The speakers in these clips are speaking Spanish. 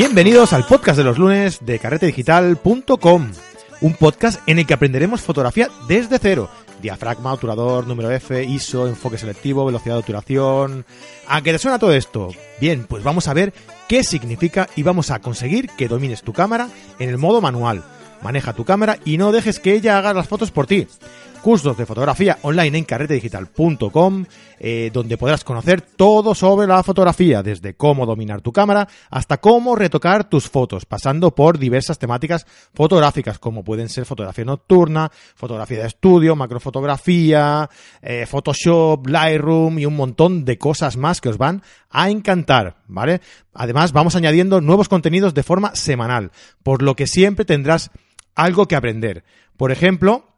Bienvenidos al podcast de los lunes de carretedigital.com, un podcast en el que aprenderemos fotografía desde cero. Diafragma, obturador, número F, ISO, enfoque selectivo, velocidad de obturación. ¿A qué te suena todo esto? Bien, pues vamos a ver qué significa y vamos a conseguir que domines tu cámara en el modo manual. Maneja tu cámara y no dejes que ella haga las fotos por ti cursos de fotografía online en carretedigital.com, eh, donde podrás conocer todo sobre la fotografía, desde cómo dominar tu cámara hasta cómo retocar tus fotos, pasando por diversas temáticas fotográficas, como pueden ser fotografía nocturna, fotografía de estudio, macrofotografía, eh, Photoshop, Lightroom y un montón de cosas más que os van a encantar, ¿vale? Además, vamos añadiendo nuevos contenidos de forma semanal, por lo que siempre tendrás algo que aprender. Por ejemplo,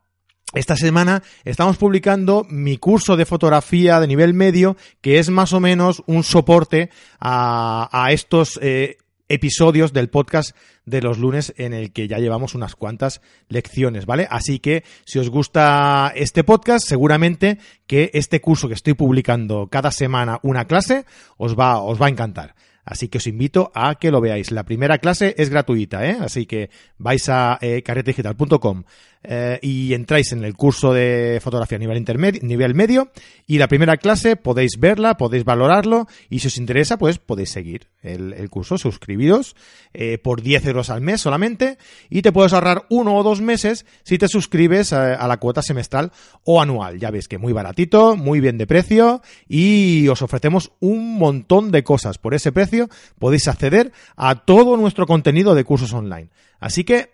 esta semana estamos publicando mi curso de fotografía de nivel medio, que es más o menos un soporte a, estos eh, episodios del podcast de los lunes en el que ya llevamos unas cuantas lecciones, ¿vale? Así que si os gusta este podcast, seguramente que este curso que estoy publicando cada semana una clase os va, os va a encantar. Así que os invito a que lo veáis. La primera clase es gratuita, ¿eh? Así que vais a eh, carretedigital.com eh, y entráis en el curso de fotografía a nivel nivel medio y la primera clase podéis verla, podéis valorarlo y si os interesa, pues podéis seguir el, curso, suscribiros eh, por 10 euros al mes solamente y te puedes ahorrar uno o dos meses si te suscribes a, a la cuota semestral o anual. Ya veis que muy baratito, muy bien de precio y os ofrecemos un montón de cosas por ese precio. Podéis acceder a todo nuestro contenido de cursos online. Así que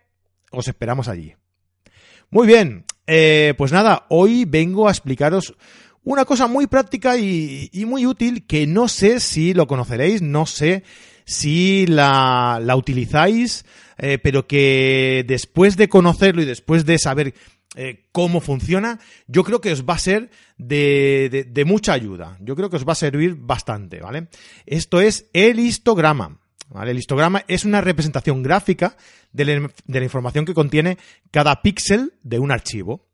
os esperamos allí. Muy bien, eh, pues nada, hoy vengo a explicaros una cosa muy práctica y, muy útil que no sé si lo conoceréis, no sé si la, utilizáis, eh, pero que después de conocerlo y después de saber eh, cómo funciona, yo creo que os va a ser de, de, mucha ayuda. Yo creo que os va a servir bastante, ¿vale? Esto es el histograma. El histograma es una representación gráfica de la, información que contiene cada píxel de un archivo.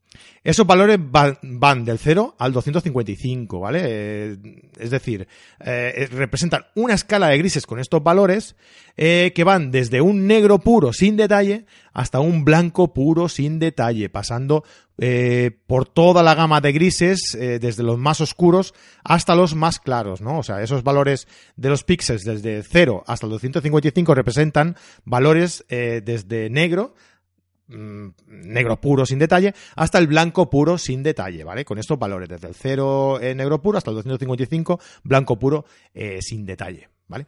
Esos valores van, del 0 al 255, ¿vale? Eh, es decir, eh, representan una escala de grises con estos valores eh, que van desde un negro puro sin detalle hasta un blanco puro sin detalle, pasando por toda la gama de grises, desde los más oscuros hasta los más claros, ¿no? O sea, esos valores de los píxeles desde 0 hasta el 255 representan valores desde negro negro puro sin detalle hasta el blanco puro sin detalle, ¿vale? Con estos valores, desde el 0 en negro puro hasta el 255 blanco puro eh, sin detalle, ¿vale?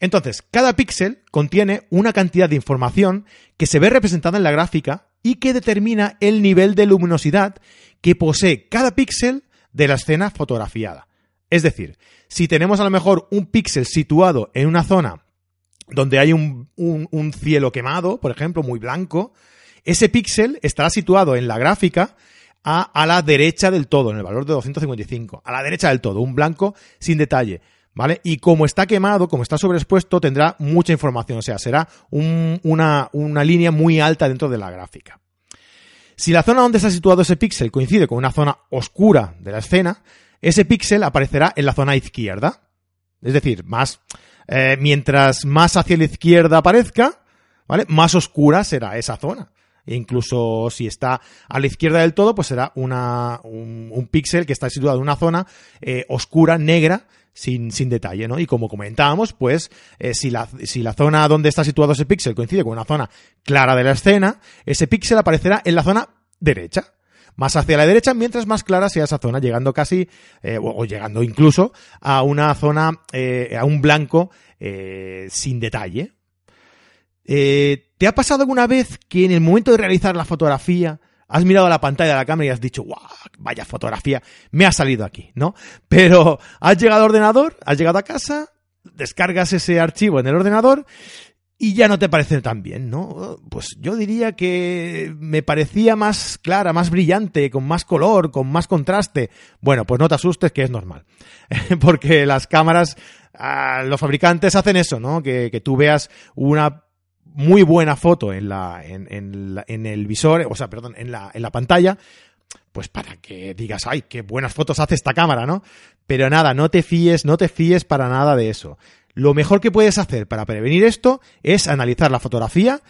Entonces, cada píxel contiene una cantidad de información que se ve representada en la gráfica y que determina el nivel de luminosidad que posee cada píxel de la escena fotografiada. Es decir, si tenemos a lo mejor un píxel situado en una zona donde hay un, un cielo quemado, por ejemplo, muy blanco, ese píxel estará situado en la gráfica a, a, la derecha del todo, en el valor de 255. A la derecha del todo, un blanco sin detalle. ¿Vale? Y como está quemado, como está sobreexpuesto, tendrá mucha información. O sea, será una, una línea muy alta dentro de la gráfica. Si la zona donde está situado ese píxel coincide con una zona oscura de la escena, ese píxel aparecerá en la zona izquierda. Es decir, más, eh, mientras más hacia la izquierda aparezca, ¿vale? Más oscura será esa zona. E incluso si está a la izquierda del todo, pues será una, un, píxel que está situado en una zona eh, oscura, negra, sin, sin, detalle, ¿no? Y como comentábamos, pues eh, si, la, si la zona donde está situado ese píxel coincide con una zona clara de la escena, ese píxel aparecerá en la zona derecha. Más hacia la derecha, mientras más clara sea esa zona, llegando casi, eh, o, llegando incluso a una zona, a un blanco sin detalle, eh, ¿Te ha pasado alguna vez que en el momento de realizar la fotografía has mirado a la pantalla de la cámara y has dicho, ¡guau! Vaya fotografía, me ha salido aquí, ¿no? Pero has llegado al ordenador, has llegado a casa, descargas ese archivo en el ordenador y ya no te parece tan bien, ¿no? Pues yo diría que me parecía más clara, más brillante, con más color, con más contraste. Bueno, pues no te asustes que es normal. Porque las cámaras, ah, los fabricantes hacen eso, ¿no? Que, que tú veas una muy buena foto en la, en, en, el visor, o sea, perdón, en la, en la pantalla, pues para que digas, ay, qué buenas fotos hace esta cámara, ¿no? Pero nada, no te fíes, no te fíes para nada de eso. Lo mejor que puedes hacer para prevenir esto es analizar la fotografía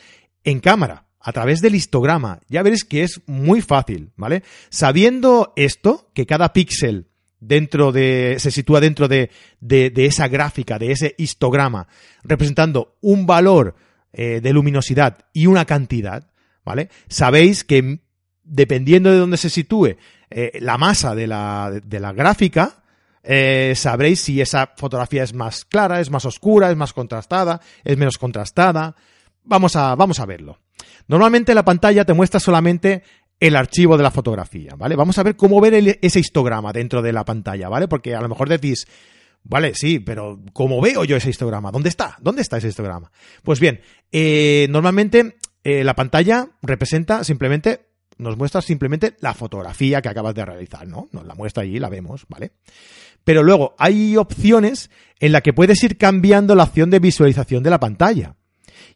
en cámara, a través del histograma. Ya veréis que es muy fácil, ¿vale? Sabiendo esto, que cada píxel dentro de, se sitúa dentro de, de, esa gráfica, de ese histograma, representando un valor eh, de luminosidad y una cantidad, ¿vale? Sabéis que dependiendo de dónde se sitúe eh, la masa de la, de la gráfica, eh, sabréis si esa fotografía es más clara, es más oscura, es más contrastada, es menos contrastada. Vamos a, vamos a verlo. Normalmente la pantalla te muestra solamente el archivo de la fotografía, ¿vale? Vamos a ver cómo ver ese histograma dentro de la pantalla, ¿vale? Porque a lo mejor decís, vale, sí, pero ¿cómo veo yo ese histograma? ¿Dónde está? ¿Dónde está ese histograma? Pues bien, eh, normalmente eh, la pantalla representa simplemente, nos muestra simplemente la fotografía que acabas de realizar, ¿no? Nos la muestra allí, la vemos, ¿vale? Pero luego hay opciones en las que puedes ir cambiando la opción de visualización de la pantalla.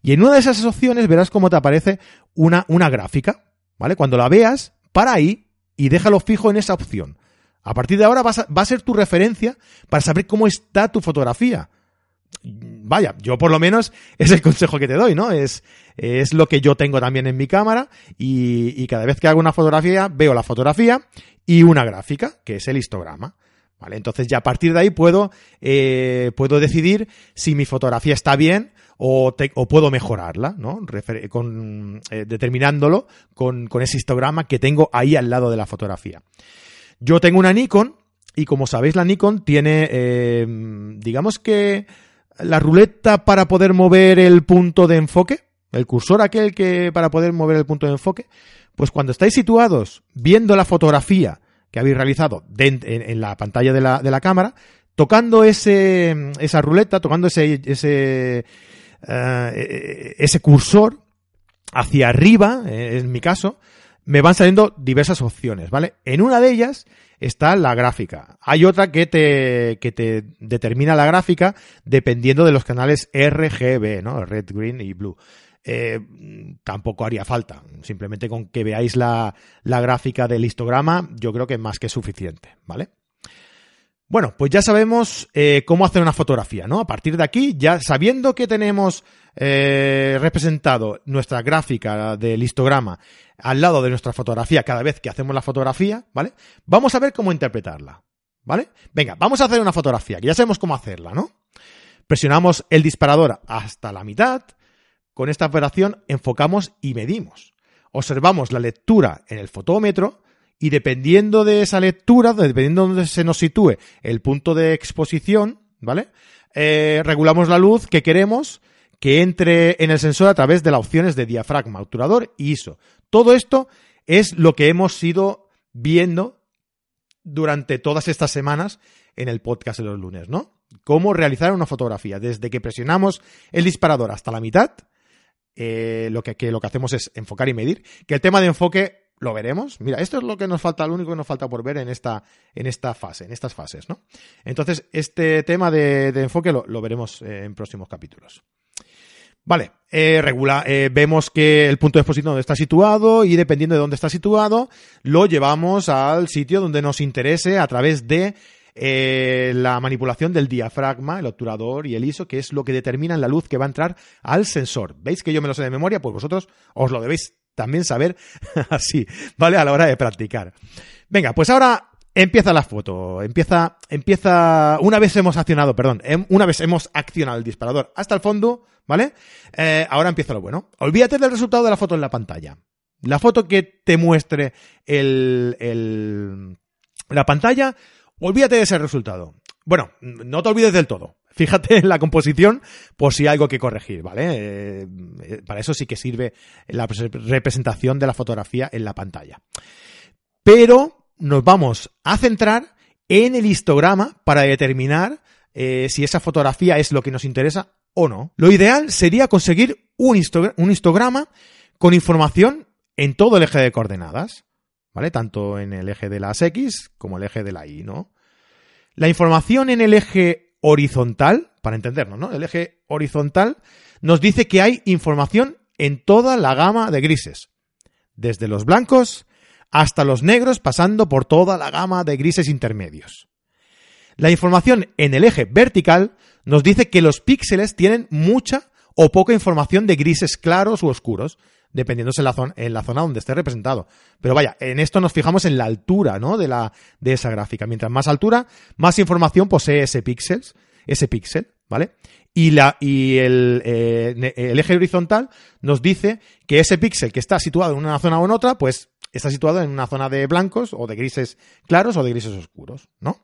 Y en una de esas opciones verás cómo te aparece una, una gráfica, ¿vale? Cuando la veas, para ahí y déjalo fijo en esa opción. A partir de ahora va a, ser tu referencia para saber cómo está tu fotografía. Vaya, yo por lo menos es el consejo que te doy, ¿no? Es, es lo que yo tengo también en mi cámara y, cada vez que hago una fotografía veo la fotografía y una gráfica, que es el histograma. ¿Vale? Entonces ya a partir de ahí puedo, eh, puedo decidir si mi fotografía está bien o, puedo mejorarla, ¿no? con, eh, determinándolo con, ese histograma que tengo ahí al lado de la fotografía. Yo tengo una Nikon y como sabéis la Nikon tiene, eh, digamos que la ruleta para poder mover el punto de enfoque, el cursor aquel que para poder mover el punto de enfoque, pues cuando estáis situados viendo la fotografía que habéis realizado en, la pantalla de la, de la cámara, tocando ese, esa ruleta, tocando ese, ese eh, ese cursor hacia arriba, eh, en mi caso, me van saliendo diversas opciones, ¿vale? En una de ellas está la gráfica. Hay otra que te, que te determina la gráfica dependiendo de los canales RGB, ¿no? Red, Green y Blue. Eh, tampoco haría falta. Simplemente con que veáis la, la gráfica del histograma, yo creo que es más que suficiente, ¿vale? Bueno, pues ya sabemos eh, cómo hacer una fotografía, ¿no? A partir de aquí, ya sabiendo que tenemos eh, representado nuestra gráfica del histograma al lado de nuestra fotografía cada vez que hacemos la fotografía, ¿vale? Vamos a ver cómo interpretarla, ¿vale? Venga, vamos a hacer una fotografía, que ya sabemos cómo hacerla, ¿no? Presionamos el disparador hasta la mitad. Con esta operación enfocamos y medimos. Observamos la lectura en el fotómetro y dependiendo de esa lectura, dependiendo de donde se nos sitúe el punto de exposición, ¿vale? Eh, regulamos la luz que queremos que entre en el sensor a través de las opciones de diafragma, obturador y ISO. Todo esto es lo que hemos ido viendo durante todas estas semanas en el podcast de los lunes, ¿no? Cómo realizar una fotografía. Desde que presionamos el disparador hasta la mitad, eh, lo, que, lo que hacemos es enfocar y medir. Que el tema de enfoque lo veremos. Mira, esto es lo que nos falta, lo único que nos falta por ver en esta, en esta fase, en estas fases, ¿no? Entonces, este tema de, enfoque lo, veremos eh, en próximos capítulos. Vale, eh, regula, eh, vemos que el punto de exposición donde está situado y dependiendo de dónde está situado, lo llevamos al sitio donde nos interese a través de la manipulación del diafragma, el obturador y el ISO, que es lo que determina la luz que va a entrar al sensor. ¿Veis que yo me lo sé de memoria? Pues vosotros os lo debéis también saber así, ¿vale? A la hora de practicar. Venga, pues ahora empieza la foto. Empieza, empieza, una vez hemos accionado, perdón, em, una vez hemos accionado el disparador hasta el fondo, ¿vale? Eh, ahora empieza lo bueno. Olvídate del resultado de la foto en la pantalla. La foto que te muestre el, el, la pantalla, olvídate de ese resultado. Bueno, no te olvides del todo. Fíjate en la composición por si hay algo que corregir, ¿vale? Eh, eh, para eso sí que sirve la representación de la fotografía en la pantalla. Pero nos vamos a centrar en el histograma para determinar eh, si esa fotografía es lo que nos interesa o no. Lo ideal sería conseguir un, un histograma con información en todo el eje de coordenadas, ¿vale? Tanto en el eje de las X como el eje de la Y, ¿no? La información en el eje horizontal, para entendernos, ¿no? El eje horizontal nos dice que hay información en toda la gama de grises, desde los blancos hasta los negros, pasando por toda la gama de grises intermedios. La información en el eje vertical nos dice que los píxeles tienen mucha o poca información de grises claros u oscuros, dependiendo en la zona, en la zona donde esté representado. Pero vaya, en esto nos fijamos en la altura, ¿no? De la, de esa gráfica. Mientras más altura, más información posee ese píxel, ese píxel, ¿vale? Y, la, y el, eh, el eje horizontal nos dice que ese píxel que está situado en una zona o en otra, pues está situado en una zona de blancos o de grises claros o de grises oscuros, ¿no?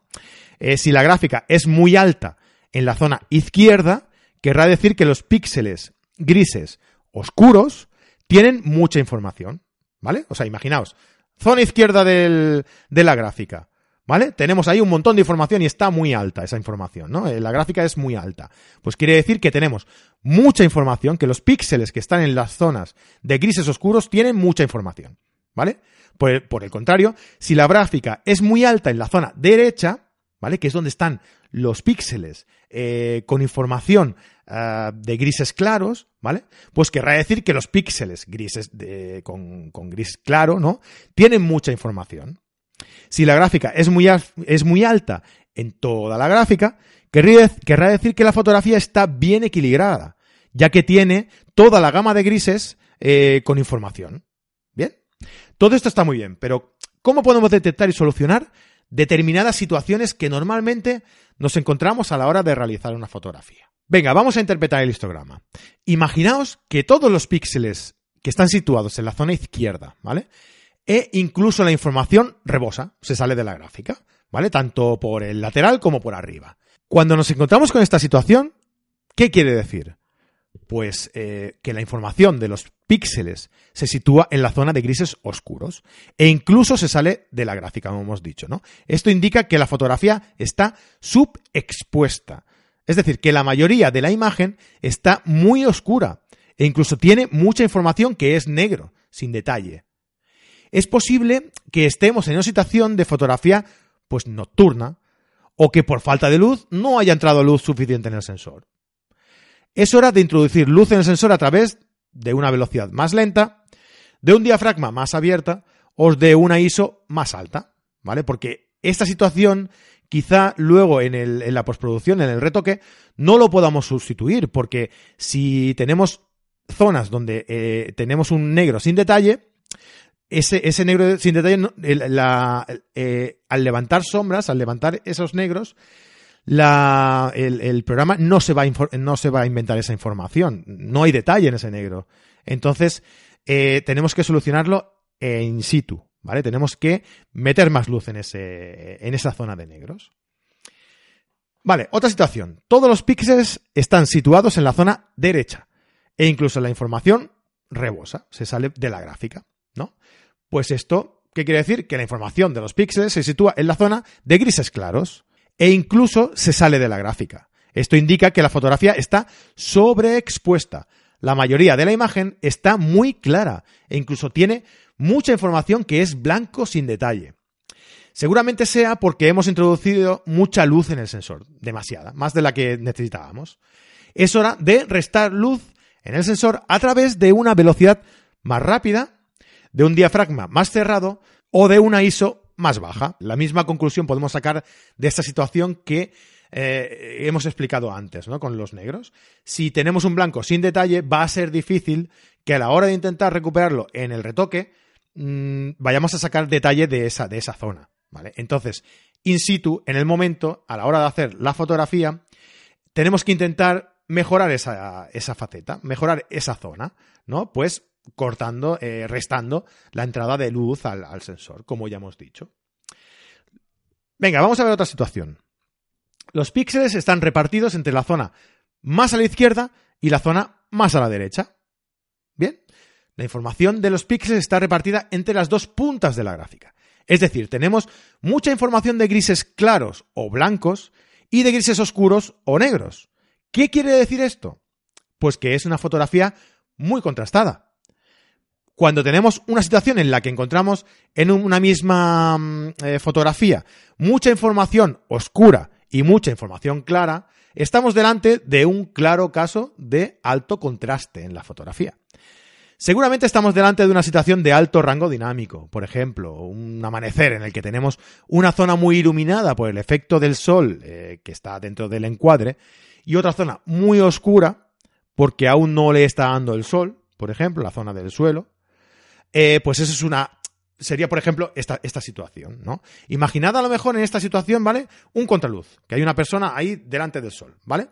Eh, si la gráfica es muy alta en la zona izquierda, querrá decir que los píxeles grises oscuros tienen mucha información, ¿vale? O sea, imaginaos, zona izquierda del, de la gráfica, ¿vale? Tenemos ahí un montón de información y está muy alta esa información, ¿no? Eh, la gráfica es muy alta. Pues quiere decir que tenemos mucha información, que los píxeles que están en las zonas de grises oscuros tienen mucha información, ¿vale? Por, por el contrario, si la gráfica es muy alta en la zona derecha, ¿vale? Que es donde están los píxeles eh, con información uh, de grises claros, ¿vale? Pues querrá decir que los píxeles grises de, con, con, gris claro, ¿no? Tienen mucha información. Si la gráfica es muy, es muy alta en toda la gráfica, querrá decir que la fotografía está bien equilibrada, ya que tiene toda la gama de grises eh, con información. Todo esto está muy bien, pero ¿cómo podemos detectar y solucionar determinadas situaciones que normalmente nos encontramos a la hora de realizar una fotografía. Venga, vamos a interpretar el histograma. Imaginaos que todos los píxeles que están situados en la zona izquierda, ¿vale? E incluso la información rebosa, se sale de la gráfica, ¿vale? Tanto por el lateral como por arriba. Cuando nos encontramos con esta situación, ¿qué quiere decir? Pues eh, que la información de los píxeles se sitúa en la zona de grises oscuros e incluso se sale de la gráfica, como hemos dicho, ¿no? Esto indica que la fotografía está subexpuesta, es decir, que la mayoría de la imagen está muy oscura e incluso tiene mucha información que es negro, sin detalle. Es posible que estemos en una situación de fotografía pues nocturna o que por falta de luz no haya entrado luz suficiente en el sensor. Es hora de introducir luz en el sensor a través de una velocidad más lenta, de un diafragma más abierta o de una ISO más alta, ¿vale? Porque esta situación quizá luego en, la postproducción, en el retoque, no lo podamos sustituir, porque si tenemos zonas donde eh, tenemos un negro sin detalle, ese, negro sin detalle, eh, al levantar sombras, al levantar esos negros, el, programa no se, va a inventar esa información. No hay detalle en ese negro. Entonces, eh, tenemos que solucionarlo in situ, ¿vale? Tenemos que meter más luz en, en esa zona de negros. Vale, otra situación. Todos los píxeles están situados en la zona derecha e incluso la información rebosa, se sale de la gráfica, ¿no? Pues esto, ¿qué quiere decir? Que la información de los píxeles se sitúa en la zona de grises claros e incluso se sale de la gráfica. Esto indica que la fotografía está sobreexpuesta. La mayoría de la imagen está muy clara e incluso tiene mucha información que es blanco sin detalle. Seguramente sea porque hemos introducido mucha luz en el sensor, demasiada, más de la que necesitábamos. Es hora de restar luz en el sensor a través de una velocidad más rápida, de un diafragma más cerrado o de una ISO más baja. La misma conclusión podemos sacar de esta situación que eh, hemos explicado antes, ¿no? Con los negros. Si tenemos un blanco sin detalle, va a ser difícil que a la hora de intentar recuperarlo en el retoque, mmm, vayamos a sacar detalle de esa, de esa zona, ¿vale? Entonces, in situ, en el momento, a la hora de hacer la fotografía, tenemos que intentar mejorar esa, esa faceta, mejorar esa zona, ¿no? Pues cortando, eh, restando la entrada de luz al, al sensor, como ya hemos dicho. Venga, vamos a ver otra situación. Los píxeles están repartidos entre la zona más a la izquierda y la zona más a la derecha. Bien, la información de los píxeles está repartida entre las dos puntas de la gráfica. Es decir, tenemos mucha información de grises claros o blancos y de grises oscuros o negros. ¿Qué quiere decir esto? Pues que es una fotografía muy contrastada cuando tenemos una situación en la que encontramos en una misma mm, eh, fotografía mucha información oscura y mucha información clara, estamos delante de un claro caso de alto contraste en la fotografía. Seguramente estamos delante de una situación de alto rango dinámico, por ejemplo, un amanecer en el que tenemos una zona muy iluminada por el efecto del sol eh, que está dentro del encuadre y otra zona muy oscura porque aún no le está dando el sol, por ejemplo, la zona del suelo, eh, pues eso es una sería, por ejemplo, esta, esta situación, ¿no? Imaginad a lo mejor en esta situación, ¿vale? Un contraluz, que hay una persona ahí delante del sol, ¿vale?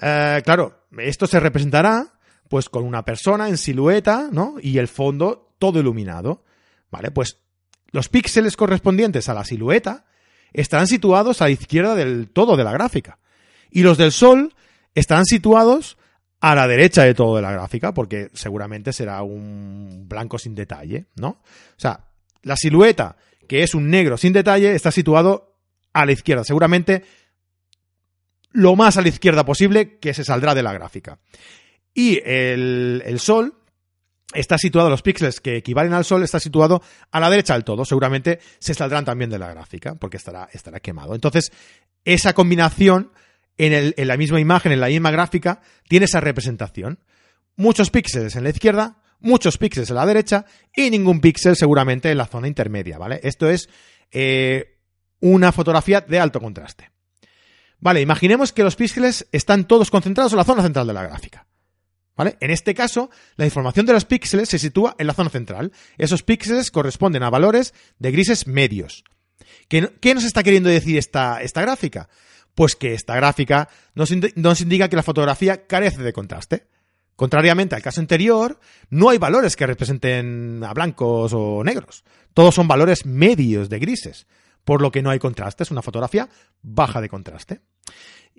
Eh, claro, esto se representará pues con una persona en silueta, ¿no? Y el fondo todo iluminado, ¿vale? Pues los píxeles correspondientes a la silueta estarán situados a la izquierda del todo de la gráfica. Y los del sol estarán situados a la derecha de todo de la gráfica, porque seguramente será un blanco sin detalle, ¿no? O sea, la silueta, que es un negro sin detalle, está situado a la izquierda, seguramente lo más a la izquierda posible que se saldrá de la gráfica. Y el, el sol está situado, los píxeles que equivalen al sol, está situado a la derecha del todo. Seguramente se saldrán también de la gráfica, porque estará, estará quemado. Entonces, esa combinación en, la misma imagen, en la misma gráfica, tiene esa representación. Muchos píxeles en la izquierda, muchos píxeles en la derecha y ningún píxel seguramente en la zona intermedia, ¿vale? Esto es eh, una fotografía de alto contraste. Vale, imaginemos que los píxeles están todos concentrados en la zona central de la gráfica. ¿Vale? En este caso, la información de los píxeles se sitúa en la zona central. Esos píxeles corresponden a valores de grises medios. ¿Qué, nos está queriendo decir esta gráfica? Pues que esta gráfica nos, nos indica que la fotografía carece de contraste. Contrariamente al caso anterior, no hay valores que representen a blancos o negros. Todos son valores medios de grises, por lo que no hay contraste. Es una fotografía baja de contraste.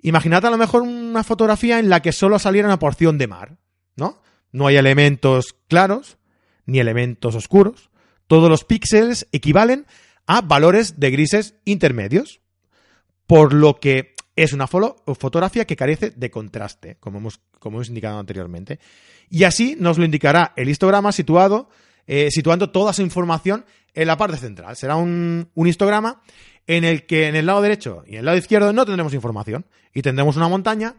Imaginad a lo mejor una fotografía en la que solo saliera una porción de mar, ¿no? No hay elementos claros ni elementos oscuros. Todos los píxeles equivalen a valores de grises intermedios por lo que es una fotografía que carece de contraste, como hemos, como hemos indicado anteriormente. Y así nos lo indicará el histograma situado, eh, situando toda su información en la parte central. Será un, histograma en el que en el lado derecho y en el lado izquierdo no tendremos información y tendremos una montaña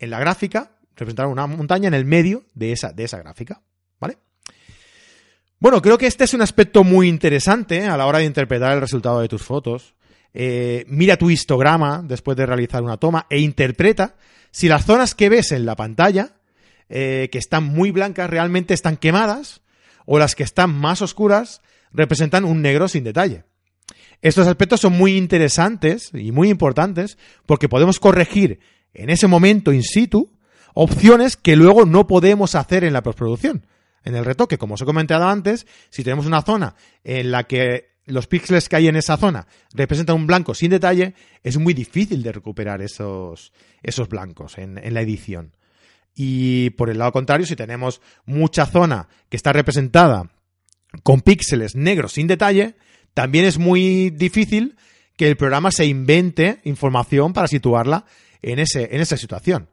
en la gráfica, representará una montaña en el medio de esa, de esa gráfica. ¿Vale? Bueno, creo que este es un aspecto muy interesante a la hora de interpretar el resultado de tus fotos. Eh, mira tu histograma después de realizar una toma e interpreta si las zonas que ves en la pantalla, eh, que están muy blancas, realmente están quemadas, o las que están más oscuras representan un negro sin detalle. Estos aspectos son muy interesantes y muy importantes porque podemos corregir en ese momento in situ opciones que luego no podemos hacer en la postproducción. En el retoque, como os he comentado antes, si tenemos una zona en la que los píxeles que hay en esa zona representan un blanco sin detalle, es muy difícil de recuperar esos, esos blancos en, en la edición. Y por el lado contrario, si tenemos mucha zona que está representada con píxeles negros sin detalle, también es muy difícil que el programa se invente información para situarla en, ese, en esa situación.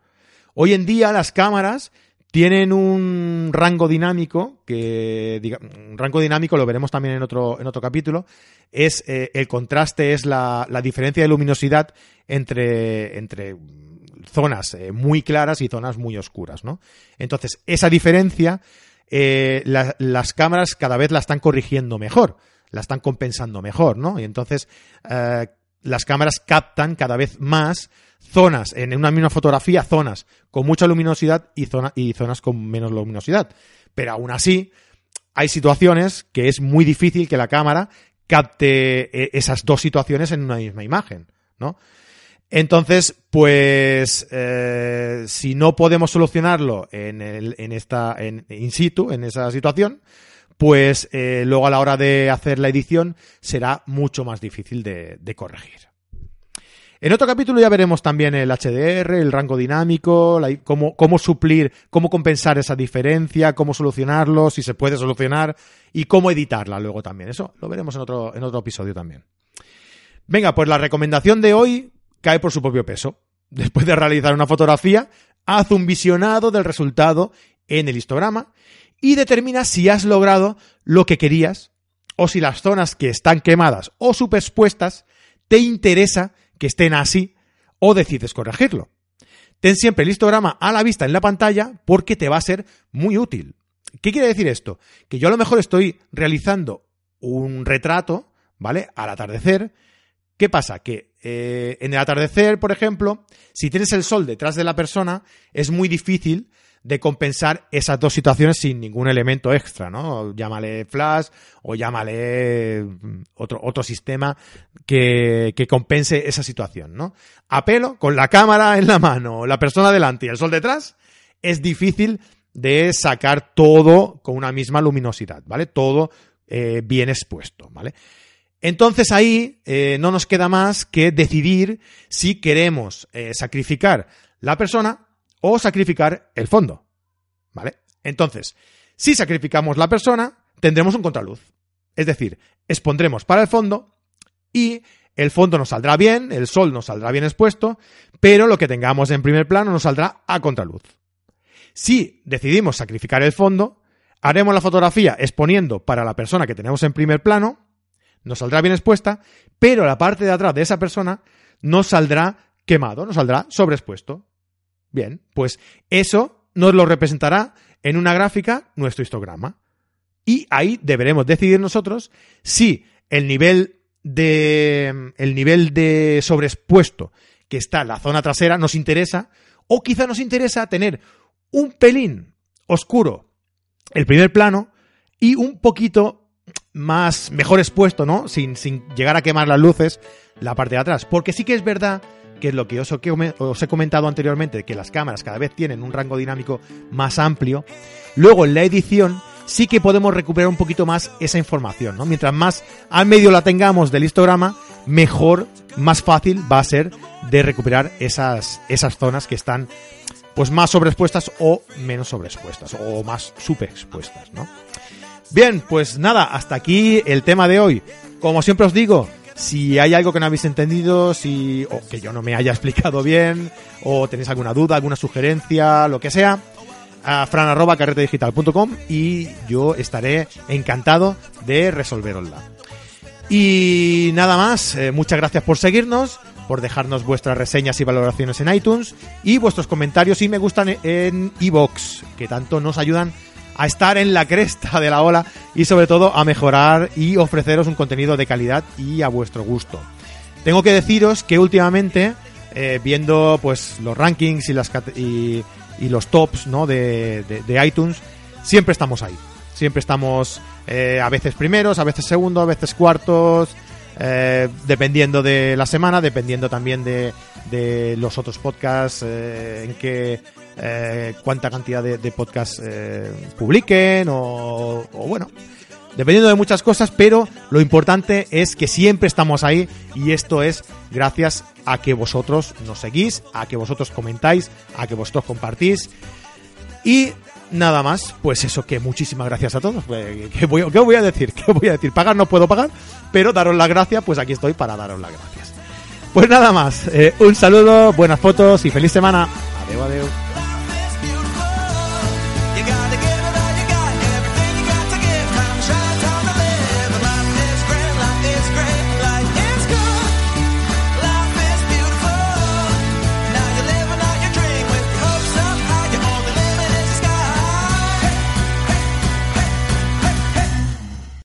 Hoy en día las cámaras tienen un rango dinámico que, un rango dinámico lo veremos también en otro, en otro capítulo, es eh, el contraste, es la, la, diferencia de luminosidad entre, entre zonas eh, muy claras y zonas muy oscuras, ¿no? Entonces, esa diferencia, eh, la, las cámaras cada vez la están corrigiendo mejor, la están compensando mejor, ¿no? Y entonces, las cámaras captan cada vez más zonas, en una misma fotografía, zonas con mucha luminosidad y, y zonas con menos luminosidad. Pero aún así, hay situaciones que es muy difícil que la cámara capte eh, esas dos situaciones en una misma imagen, ¿no? Entonces, pues, eh, si no podemos solucionarlo en, el, en esta, en in situ, en esa situación, pues eh, luego a la hora de hacer la edición será mucho más difícil de corregir. En otro capítulo ya veremos también el HDR, el rango dinámico, cómo, cómo suplir, cómo compensar esa diferencia, cómo solucionarlo, si se puede solucionar y cómo editarla luego también. Eso lo veremos en otro, en otro episodio también. Venga, pues la recomendación de hoy cae por su propio peso. Después de realizar una fotografía, haz un visionado del resultado en el histograma y determina si has logrado lo que querías o si las zonas que están quemadas o superpuestas te interesa que estén así o decides corregirlo. Ten siempre el histograma a la vista en la pantalla porque te va a ser muy útil. ¿Qué quiere decir esto? Que yo a lo mejor estoy realizando un retrato, ¿vale? Al atardecer, ¿Qué pasa? Que eh, en el atardecer, por ejemplo, si tienes el sol detrás de la persona, es muy difícil de compensar esas dos situaciones sin ningún elemento extra, ¿no? Llámale flash o llámale mm, otro, otro sistema que, que compense esa situación, ¿no? A pelo, con la cámara en la mano, la persona delante y el sol detrás, es difícil de sacar todo con una misma luminosidad, ¿vale? Todo eh, bien expuesto, ¿vale? Entonces ahí eh, no nos queda más que decidir si queremos eh, sacrificar la persona o sacrificar el fondo. ¿Vale? Entonces, si sacrificamos la persona, tendremos un contraluz. Es decir, expondremos para el fondo y el fondo nos saldrá bien, el sol nos saldrá bien expuesto, pero lo que tengamos en primer plano nos saldrá a contraluz. Si decidimos sacrificar el fondo, haremos la fotografía exponiendo para la persona que tenemos en primer plano, nos saldrá bien expuesta, pero la parte de atrás de esa persona nos saldrá quemado, nos saldrá sobreexpuesto. Bien, pues eso nos lo representará en una gráfica nuestro histograma. Y ahí deberemos decidir nosotros si el nivel de el nivel de sobreexpuesto que está en la zona trasera nos interesa o quizá nos interesa tener un pelín oscuro el primer plano y un poquito más mejor expuesto, ¿no? Sin, sin llegar a quemar las luces la parte de atrás. Porque sí que es verdad que es lo que os, he comentado anteriormente, que las cámaras cada vez tienen un rango dinámico más amplio. Luego en la edición sí que podemos recuperar un poquito más esa información, ¿no? Mientras más al medio la tengamos del histograma, mejor, más fácil va a ser de recuperar esas, esas zonas que están pues más sobreexpuestas o menos sobreexpuestas o más superexpuestas, ¿no? Bien, pues nada, hasta aquí el tema de hoy. Como siempre os digo, si hay algo que no habéis entendido, si, o que yo no me haya explicado bien, o tenéis alguna duda, alguna sugerencia, lo que sea, a fran.carretedigital.com y yo estaré encantado de resolverosla. Y nada más, eh, muchas gracias por seguirnos, por dejarnos vuestras reseñas y valoraciones en iTunes y vuestros comentarios y me gustan en iVoox, que tanto nos ayudan a estar en la cresta de la ola y sobre todo a mejorar y ofreceros un contenido de calidad y a vuestro gusto. Tengo que deciros que últimamente, eh, viendo pues los rankings y, las, y, los tops ¿no? de, iTunes, siempre estamos ahí. Siempre estamos eh, a veces primeros, a veces segundos, a veces cuartos, eh, dependiendo de la semana, dependiendo también de, de los otros podcasts en que eh, cuánta cantidad de, podcasts eh, publiquen o, bueno, dependiendo de muchas cosas, pero lo importante es que siempre estamos ahí y esto es gracias a que vosotros nos seguís, a que vosotros comentáis, a que vosotros compartís y nada más, pues eso que muchísimas gracias a todos. Pues, ¿Qué voy, voy a decir? ¿Qué voy a decir? Pagar no puedo pagar, pero daros las gracias, pues aquí estoy para daros las gracias. Pues nada más, eh, un saludo, buenas fotos y feliz semana. Adiós, adiós.